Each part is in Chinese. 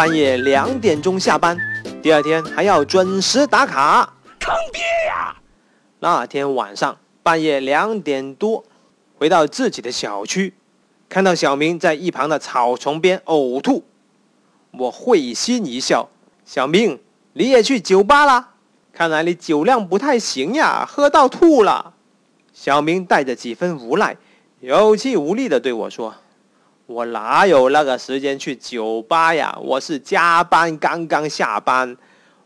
半夜两点钟下班，第二天还要准时打卡，坑爹呀！那天晚上半夜两点多，回到自己的小区，看到小明在一旁的草丛边呕吐，我会心一笑：“小明，你也去酒吧啦？看来你酒量不太行呀，喝到吐了。”小明带着几分无奈，有气无力地对我说。我哪有那个时间去酒吧呀？我是加班刚刚下班，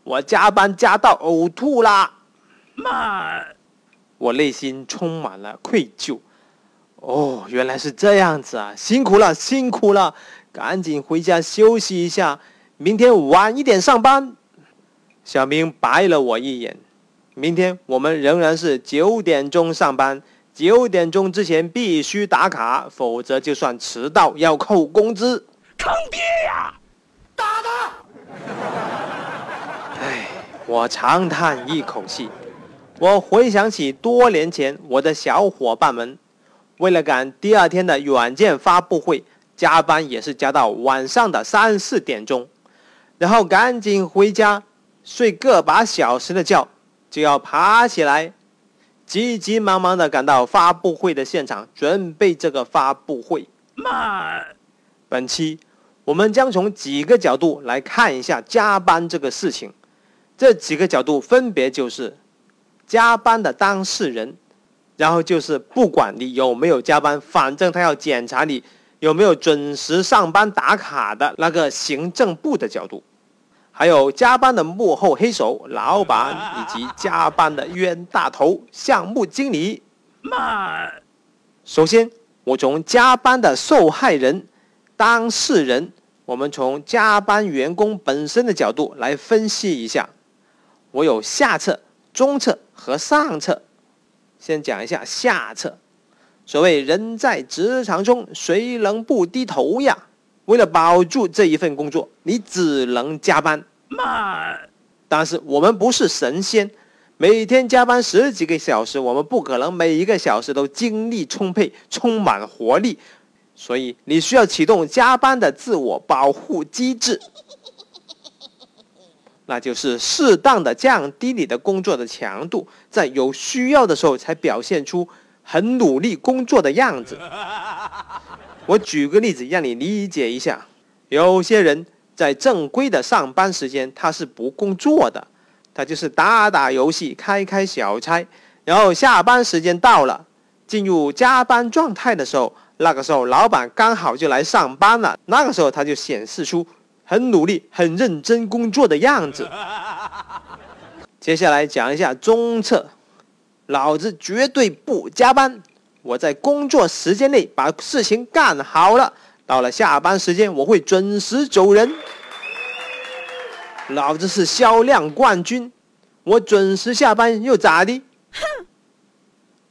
我加班加到呕吐啦！妈，我内心充满了愧疚。哦，原来是这样子啊！辛苦了，辛苦了，赶紧回家休息一下，明天晚一点上班。小明白了我一眼，明天我们仍然是九点钟上班。九点钟之前必须打卡，否则就算迟到要扣工资。坑爹呀！打他！唉，我长叹一口气。我回想起多年前我的小伙伴们，为了赶第二天的软件发布会，加班也是加到晚上的三四点钟，然后赶紧回家睡个把小时的觉，就要爬起来。急急忙忙的赶到发布会的现场，准备这个发布会。妈，本期我们将从几个角度来看一下加班这个事情。这几个角度分别就是加班的当事人，然后就是不管你有没有加班，反正他要检查你有没有准时上班打卡的那个行政部的角度。还有加班的幕后黑手老板，以及加班的冤大头项目经理。妈，首先我从加班的受害人、当事人，我们从加班员工本身的角度来分析一下。我有下策、中策和上策。先讲一下下策。所谓人在职场中，谁能不低头呀？为了保住这一份工作，你只能加班。慢，但是我们不是神仙，每天加班十几个小时，我们不可能每一个小时都精力充沛、充满活力。所以你需要启动加班的自我保护机制，那就是适当的降低你的工作的强度，在有需要的时候才表现出很努力工作的样子。我举个例子让你理解一下，有些人在正规的上班时间他是不工作的，他就是打打游戏、开开小差，然后下班时间到了，进入加班状态的时候，那个时候老板刚好就来上班了，那个时候他就显示出很努力、很认真工作的样子。接下来讲一下中策，老子绝对不加班。我在工作时间内把事情干好了，到了下班时间我会准时走人。老子是销量冠军，我准时下班又咋的？哼！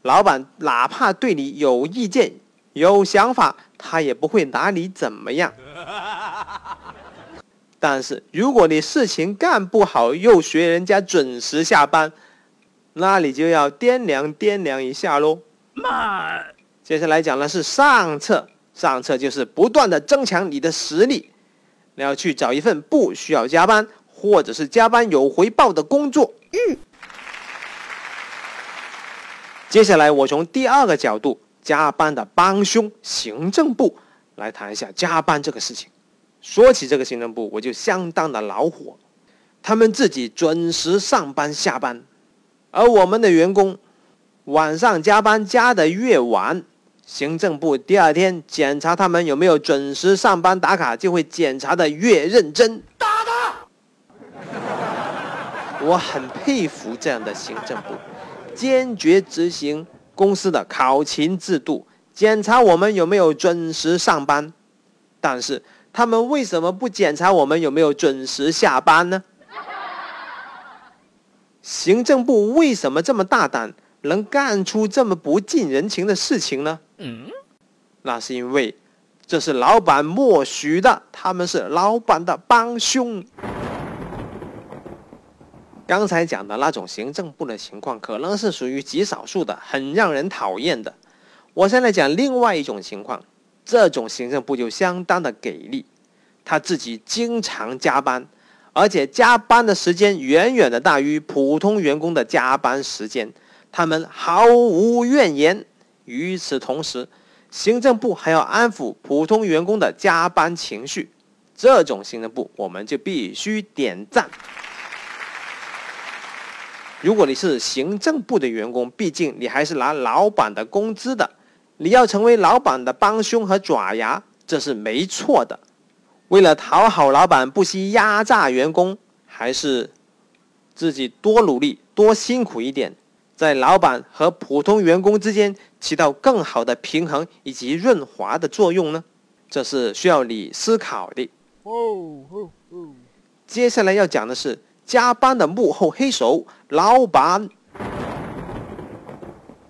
老板哪怕对你有意见、有想法，他也不会拿你怎么样。但是如果你事情干不好，又学人家准时下班，那你就要掂量掂量一下喽。妈，接下来讲的是上策，上策就是不断的增强你的实力，你要去找一份不需要加班，或者是加班有回报的工作。接下来我从第二个角度，加班的帮凶行政部来谈一下加班这个事情。说起这个行政部，我就相当的恼火，他们自己准时上班下班，而我们的员工。晚上加班加的越晚，行政部第二天检查他们有没有准时上班打卡，就会检查的越认真。打他！我很佩服这样的行政部，坚决执行公司的考勤制度，检查我们有没有准时上班。但是他们为什么不检查我们有没有准时下班呢？行政部为什么这么大胆？能干出这么不近人情的事情呢？嗯，那是因为这是老板默许的，他们是老板的帮凶。刚才讲的那种行政部的情况，可能是属于极少数的，很让人讨厌的。我现在讲另外一种情况，这种行政部就相当的给力，他自己经常加班，而且加班的时间远远的大于普通员工的加班时间，他们毫无怨言。与此同时，行政部还要安抚普通员工的加班情绪，这种行政部我们就必须点赞。如果你是行政部的员工，毕竟你还是拿老板的工资的，你要成为老板的帮凶和爪牙，这是没错的。为了讨好老板，不惜压榨员工，还是自己多努力、多辛苦一点，在老板和普通员工之间起到更好的平衡以及润滑的作用呢？这是需要你思考的。接下来要讲的是加班的幕后黑手——老板。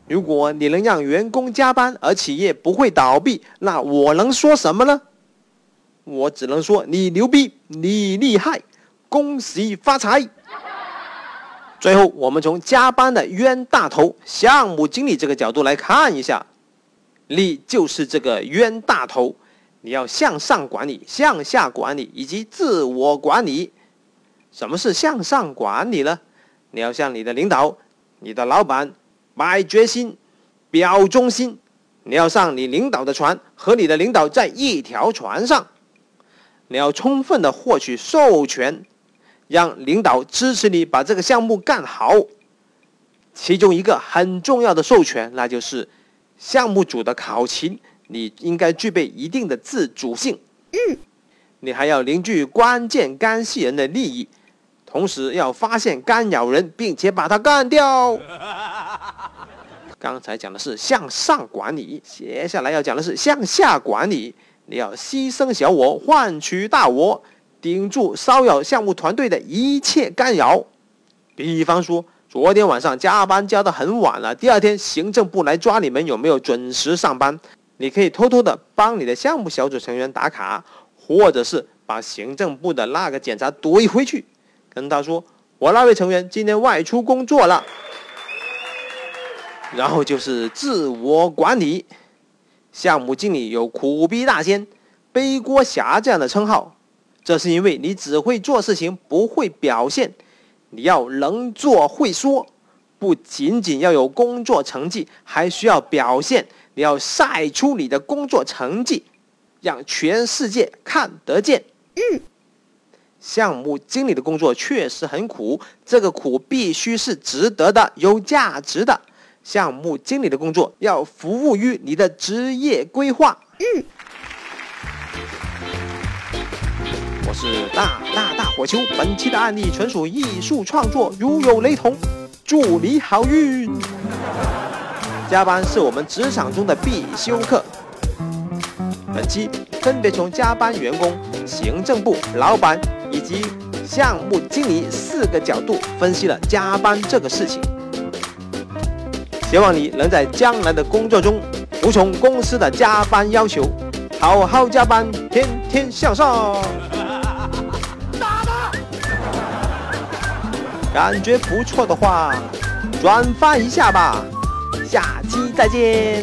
如果你能让员工加班，而企业不会倒闭，那我能说什么呢？我只能说你牛逼，你厉害，恭喜发财。最后，我们从加班的冤大头项目经理这个角度来看一下，你就是这个冤大头。你要向上管理、向下管理以及自我管理。什么是向上管理呢？你要向你的领导、你的老板摆决心、表忠心。你要上你领导的船，和你的领导在一条船上。你要充分的获取授权，让领导支持你把这个项目干好。其中一个很重要的授权，那就是项目组的考勤。你应该具备一定的自主性，嗯，你还要凝聚关键干系人的利益，同时要发现干扰人，并且把他干掉。刚才讲的是向上管理，接下来要讲的是向下管理。你要牺牲小我，换取大我，顶住骚扰项目团队的一切干扰。比方说，昨天晚上加班加的很晚了，第二天行政部来抓你们有没有准时上班。你可以偷偷的帮你的项目小组成员打卡，或者是把行政部的那个检查怼回去，跟他说：“我那位成员今天外出工作了。”然后就是自我管理，项目经理有“苦逼大仙”“背锅侠”这样的称号，这是因为你只会做事情，不会表现。你要能做会说，不仅仅要有工作成绩，还需要表现。你要晒出你的工作成绩，让全世界看得见。嗯，项目经理的工作确实很苦，这个苦必须是值得的、有价值的。项目经理的工作要服务于你的职业规划。嗯，是大大大火球，本期的案例纯属艺术创作，如有雷同，祝你好运。加班是我们职场中的必修课。本期分别从加班员工、行政部老板以及项目经理四个角度分析了加班这个事情。希望你能在将来的工作中服从公司的加班要求，好好加班，天天向上。感觉不错的话，转发一下吧。下期再见。